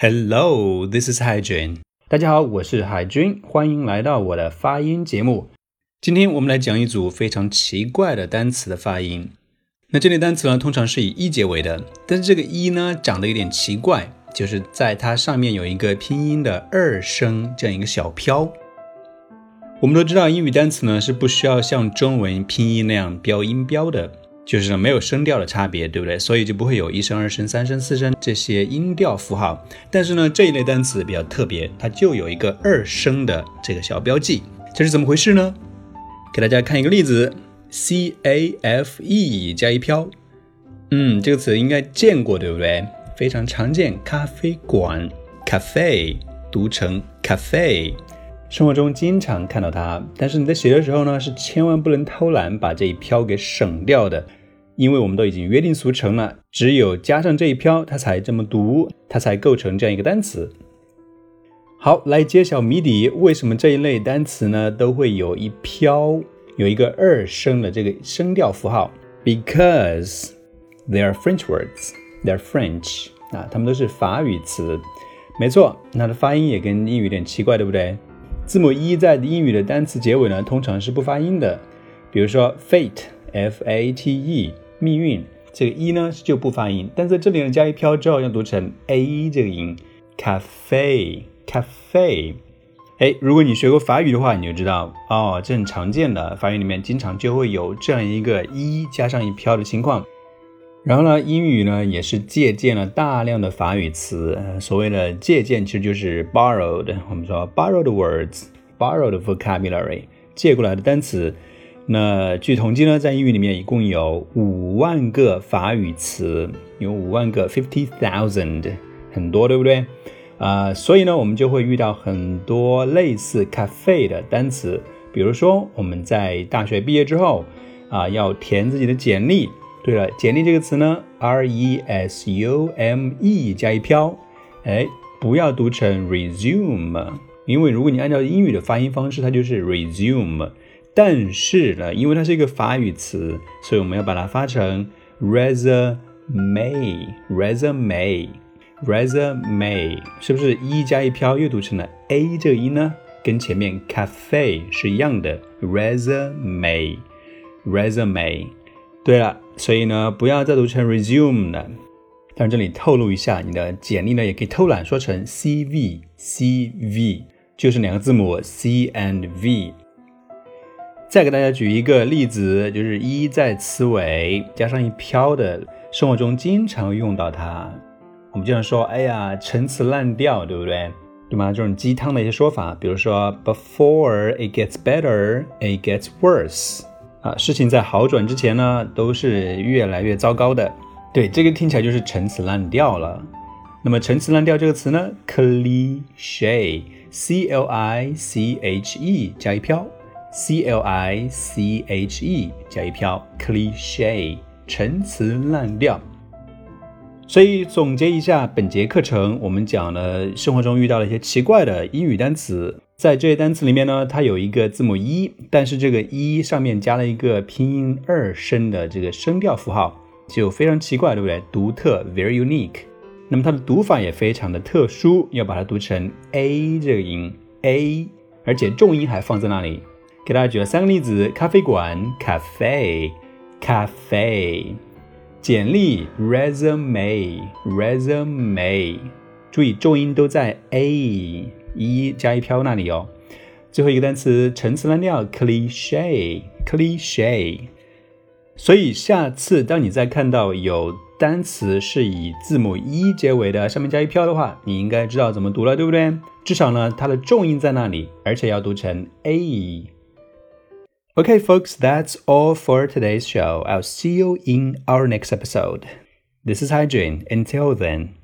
Hello, this is 海军。大家好，我是海军，欢迎来到我的发音节目。今天我们来讲一组非常奇怪的单词的发音。那这类单词呢，通常是以一结尾的，但是这个一呢，长得有点奇怪，就是在它上面有一个拼音的二声这样一个小飘。我们都知道，英语单词呢是不需要像中文拼音那样标音标的。就是没有声调的差别，对不对？所以就不会有一声、二声、三声、四声这些音调符号。但是呢，这一类单词比较特别，它就有一个二声的这个小标记，这是怎么回事呢？给大家看一个例子：c a f e 加一飘。嗯，这个词应该见过，对不对？非常常见，咖啡馆 （cafe） 读成 cafe，生活中经常看到它。但是你在写的时候呢，是千万不能偷懒，把这一飘给省掉的。因为我们都已经约定俗成了，只有加上这一飘，它才这么读，它才构成这样一个单词。好，来揭晓谜底：为什么这一类单词呢都会有一飘，有一个二声的这个声调符号？Because they are French words, they are French 啊，它们都是法语词。没错，它的发音也跟英语有点奇怪，对不对？字母 e 在英语的单词结尾呢，通常是不发音的。比如说 fate，f-a-t-e。命运这个一呢就不发音，但在这里呢加一飘之后要读成 a 这个音，cafe cafe。哎，如果你学过法语的话，你就知道哦，这很常见的，法语里面经常就会有这样一个一加上一飘的情况。然后呢，英语呢也是借鉴了大量的法语词，所谓的借鉴其实就是 borrowed，我们说 borrowed words，borrowed vocabulary，借过来的单词。那据统计呢，在英语里面一共有五万个法语词，有五万个 fifty thousand，很多，对不对？啊，所以呢，我们就会遇到很多类似 cafe 的单词。比如说，我们在大学毕业之后啊，要填自己的简历。对了，简历这个词呢，r e s u m e 加一飘，哎，不要读成 resume，因为如果你按照英语的发音方式，它就是 resume。但是呢，因为它是一个法语词，所以我们要把它发成 resume，resume，resume，是不是一加一飘又读成了 a 这个音呢？跟前面 cafe 是一样的，resume，resume。对了，所以呢，不要再读成 resume 了。但这里透露一下，你的简历呢也可以偷懒说成 cv，cv 就是两个字母 c and v。再给大家举一个例子，就是一在词尾加上一飘的，生活中经常用到它。我们经常说：“哎呀，陈词滥调，对不对？对吗？”这种鸡汤的一些说法，比如说 “Before it gets better, it gets worse。”啊，事情在好转之前呢，都是越来越糟糕的。对，这个听起来就是陈词滥调了。那么“陈词滥调”这个词呢，cliche，c l i c h e，加一飘。C l i c h e 加一飘 cliche 陈词滥调。所以总结一下，本节课程我们讲了生活中遇到了一些奇怪的英语单词，在这些单词里面呢，它有一个字母一，但是这个一上面加了一个拼音二声的这个声调符号，就非常奇怪，对不对？独特，very unique。那么它的读法也非常的特殊，要把它读成 a 这个音，a，而且重音还放在那里。给大家举了三个例子：咖啡馆 （cafe），cafe；简历 （resume），resume。注意重音都在 a 一加一飘那里哦。最后一个单词陈词滥调 （cliche）、cliche。所以下次当你再看到有单词是以字母一结尾的，上面加一飘的话，你应该知道怎么读了，对不对？至少呢，它的重音在那里，而且要读成 a。Okay, folks, that's all for today's show. I'll see you in our next episode. This is Hygiene. Until then.